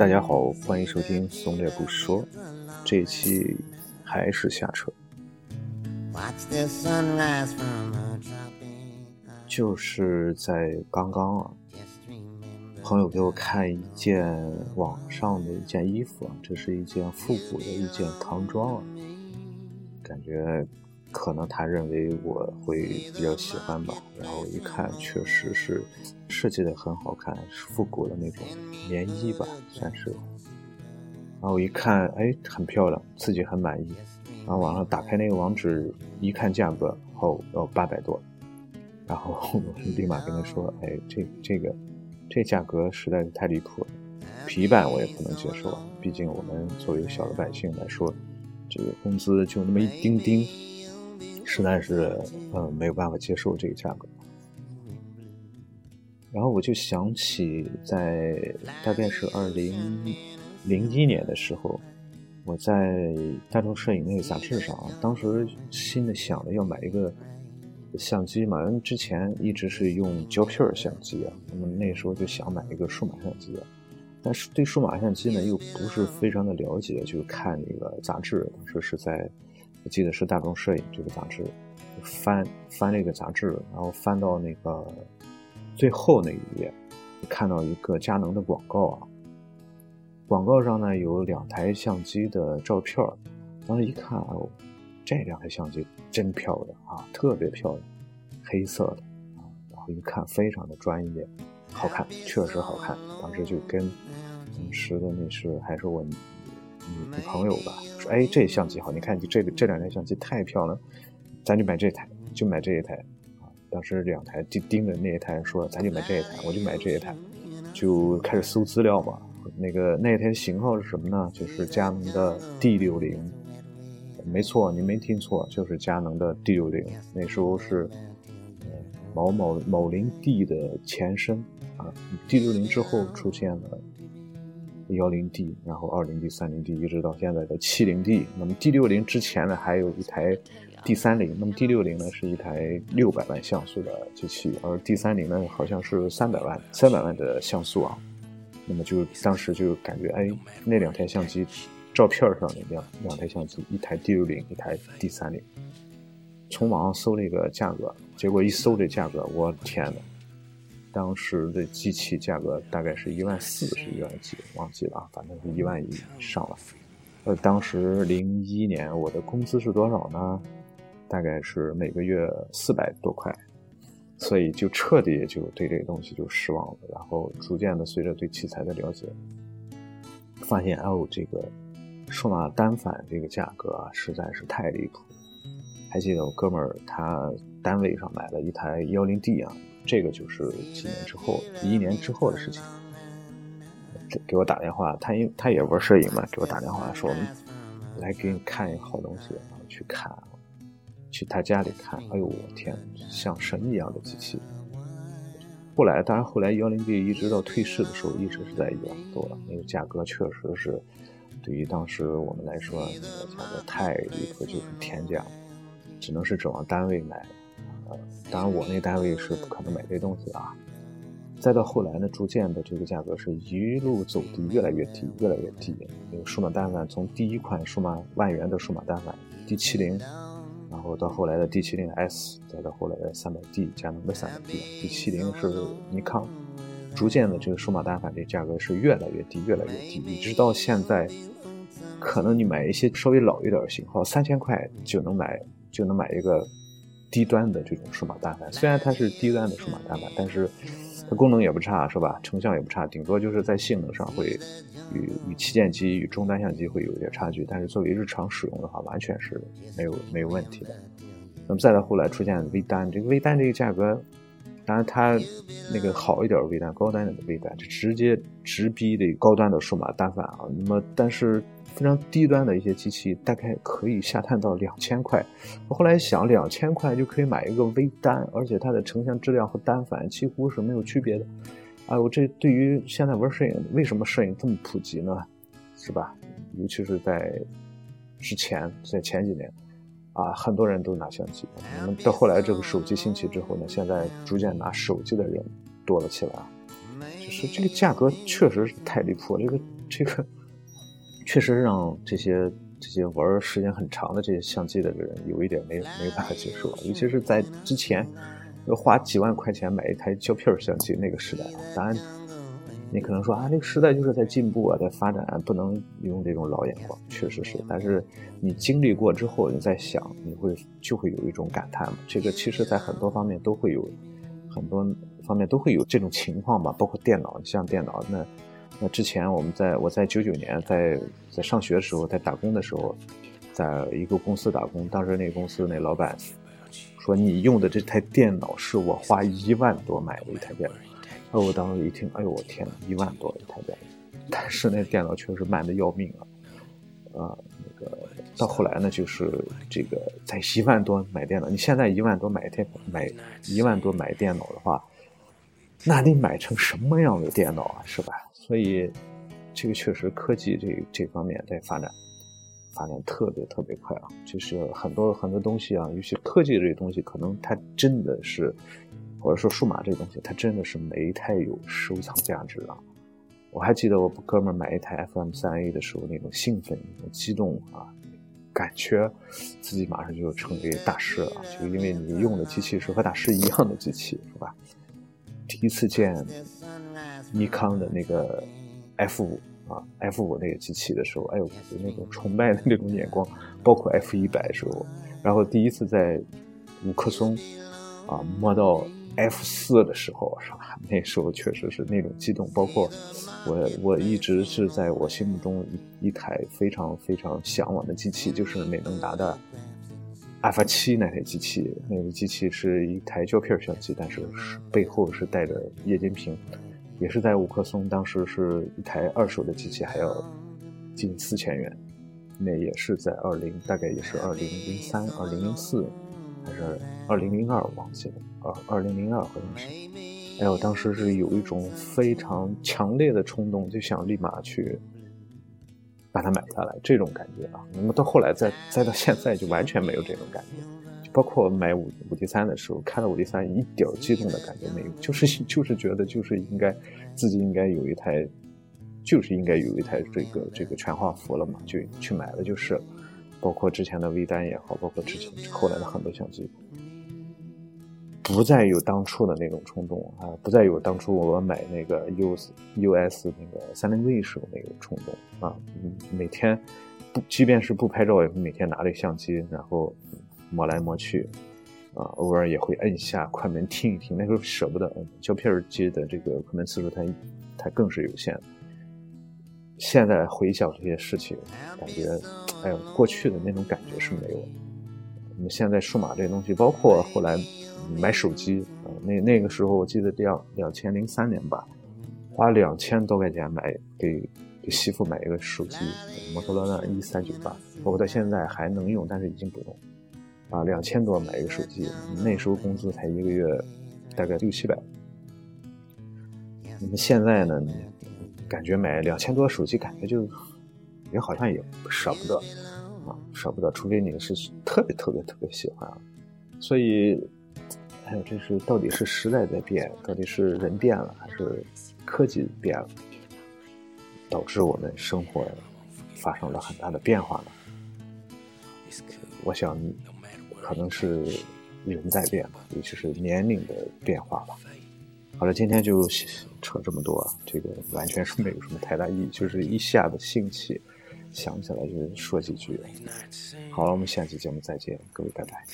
大家好，欢迎收听松烈不说，这一期还是下车。就是在刚刚啊，朋友给我看一件网上的一件衣服啊，这是一件复古的一件唐装啊，感觉。可能他认为我会比较喜欢吧，然后一看确实是设计的很好看，复古的那种棉衣吧，算是。然后一看，哎，很漂亮，自己很满意。然后网上打开那个网址，一看价格，哦，要八百多。然后我立马跟他说，哎，这这个这价格实在是太离谱了，皮版我也不能接受，毕竟我们作为小老百姓来说，这个工资就那么一丁丁。实在是，嗯，没有办法接受这个价格。然后我就想起，在大概是二零零一年的时候，我在大众摄影那个杂志上，当时心里想着要买一个相机嘛，因为之前一直是用胶片相机啊，那么那时候就想买一个数码相机，但是对数码相机呢又不是非常的了解，就看那个杂志，当时是在。我记得是大众摄影这个杂志，翻翻那个杂志，然后翻到那个最后那一页，看到一个佳能的广告啊。广告上呢有两台相机的照片当时一看哦，这两台相机真漂亮啊，特别漂亮，黑色的啊，然后一看非常的专业，好看，确实好看。当时就跟当时的那是还是我。女朋友吧，说哎，这相机好，你看你这个这两台相机太漂亮，咱就买这台，就买这一台啊。当时两台就盯着那一台说，咱就买这一台，我就买这一台，就开始搜资料嘛。那个那一台型号是什么呢？就是佳能的 D 六零，没错，你没听错，就是佳能的 D 六零。那时候是某某某零 D 的前身啊，D 六零之后出现了。幺零 D，然后二零 D、三零 D，一直到现在的七零 D。那么 D 六零之前呢，还有一台 D 三零。那么 D 六零呢，是一台六百万像素的机器，而 D 三零呢，好像是三百万、三百万的像素啊。那么就当时就感觉，哎，那两台相机，照片上的两两台相机，一台 D 六零，一台 D 三零。从网上搜了一个价格，结果一搜这价格，我天呐！当时的机器价格大概是一万四，是一万几，忘记了啊，反正是一万以上了。呃，当时零一年我的工资是多少呢？大概是每个月四百多块，所以就彻底就对这个东西就失望了。然后逐渐的随着对器材的了解，发现哦，这个数码单反这个价格啊实在是太离谱。还记得我哥们儿他单位上买了一台幺零 D 啊。这个就是几年之后，一年之后的事情。给我打电话，他因他也玩摄影嘛，给我打电话说：“我们来给你看一个好东西。”然后去看，去他家里看。哎呦我天，像神一样的机器。后来，当然后来幺零 D 一直到退市的时候，一直是在一万多，那个价格确实是对于当时我们来说，那个价格太离谱，就是天价，只能是指望单位买。当然，我那单位是不可能买这东西啊。再到后来呢，逐渐的这个价格是一路走低，越来越低，越来越低。那个数码单反从第一款数码万元的数码单反 D 七零，然后到后来的 D 七零 S，再到后来的三百 D，佳能的三百 D，D 七零是尼康。逐渐的，这个数码单反这价格是越来越低，越来越低，一直到现在，可能你买一些稍微老一点型号，三千块就能买，就能买一个。低端的这种数码单反，虽然它是低端的数码单反，但是它功能也不差，是吧？成像也不差，顶多就是在性能上会与与旗舰机、与中端相机会有一点差距，但是作为日常使用的话，完全是没有没有问题的。那么再到后来出现微单，这个微单这个价格，当然它那个好一点的微单、高端点的微单，就直接直逼的高端的数码单反啊。那么但是。非常低端的一些机器，大概可以下探到两千块。我后来想，两千块就可以买一个微单，而且它的成像质量和单反几乎是没有区别的。哎，我这对于现在玩摄影，为什么摄影这么普及呢？是吧？尤其是在之前，在前几年，啊，很多人都拿相机。我们到后来这个手机兴起之后呢，现在逐渐拿手机的人多了起来。就是这个价格确实是太离谱了，这个。这个确实让这些这些玩时间很长的这些相机的人有一点没没办法接受，尤其是在之前要花几万块钱买一台胶片相机那个时代啊，当然。你可能说啊，那个时代就是在进步啊，在发展，不能用这种老眼光，确实是。但是你经历过之后，你再想，你会就会有一种感叹嘛。这个其实在很多方面都会有，很多方面都会有这种情况吧。包括电脑，像电脑，那那之前我们在我在九九年在在上学的时候，在打工的时候，在一个公司打工，当时那个公司那老板说，你用的这台电脑是我花一万多买的一台电脑。哦，我当时一听，哎呦，我天一万多一台电脑，但是那电脑确实慢的要命啊！啊，那个到后来呢，就是这个在一万多买电脑，你现在一万多买电买一万多买电脑的话，那得买成什么样的电脑啊，是吧？所以这个确实科技这这方面在发展，发展特别特别快啊！就是很多很多东西啊，尤其科技这东西，可能它真的是。或者说数码这东西，它真的是没太有收藏价值啊！我还记得我哥们买一台 FM 三 A 的时候，那种兴奋、那种激动啊，感觉自己马上就成为大师了，就因为你用的机器是和大师一样的机器，是吧？第一次见尼康的那个 F 五啊，F 五那个机器的时候，哎呦，那种崇拜的那种眼光，包括 F 一百时候，然后第一次在五棵松啊摸到。F 四的时候是吧？那时候确实是那种激动，包括我，我一直是在我心目中一一台非常非常向往的机器，就是美能达的爱发七那台机器。那个机器是一台胶片相机，但是是背后是带着液晶屏，也是在五棵松，当时是一台二手的机器，还要近四千元。那也是在二零，大概也是二零零三、二零零四。还是二零零二，忘记了。二二零零二好像是。哎，我当时是有一种非常强烈的冲动，就想立马去把它买下来，这种感觉啊。那么到后来，再再到现在，就完全没有这种感觉。就包括买五五 D 三的时候，看到五 D 三一点激动的感觉没有，就是就是觉得就是应该自己应该有一台，就是应该有一台这个这个全画幅了嘛，就去买了就是。包括之前的微单也好，包括之前后来的很多相机，不再有当初的那种冲动啊，不再有当初我买那个 U U S 那个三零 Z 时候那个冲动啊。每天不，即便是不拍照，也会每天拿着相机，然后摸来摸去啊，偶尔也会摁下快门听一听。那时候舍不得，胶片机的这个快门次数它它更是有限。现在回想这些事情，感觉。哎呦，过去的那种感觉是没有。那么现在数码这东西，包括后来买手机，那那个时候我记得两两千零三年吧，花两千多块钱买给给媳妇买一个手机，摩托罗拉一三九八，包括到现在还能用，但是已经不用。啊，两千多买一个手机，那时候工资才一个月大概六七百。那么现在呢，感觉买两千多手机，感觉就。也好像也舍不得啊，舍不得，除非你是特别特别特别喜欢。所以，还有这是到底是时代在变，到底是人变了，还是科技变了，导致我们生活发生了很大的变化呢？我想，可能是人在变吧，尤其是年龄的变化吧。好了，今天就扯这么多，这个完全是没有什么太大意义，就是一下子兴起。想起来就说几句。好了，我们下期节目再见，各位拜拜。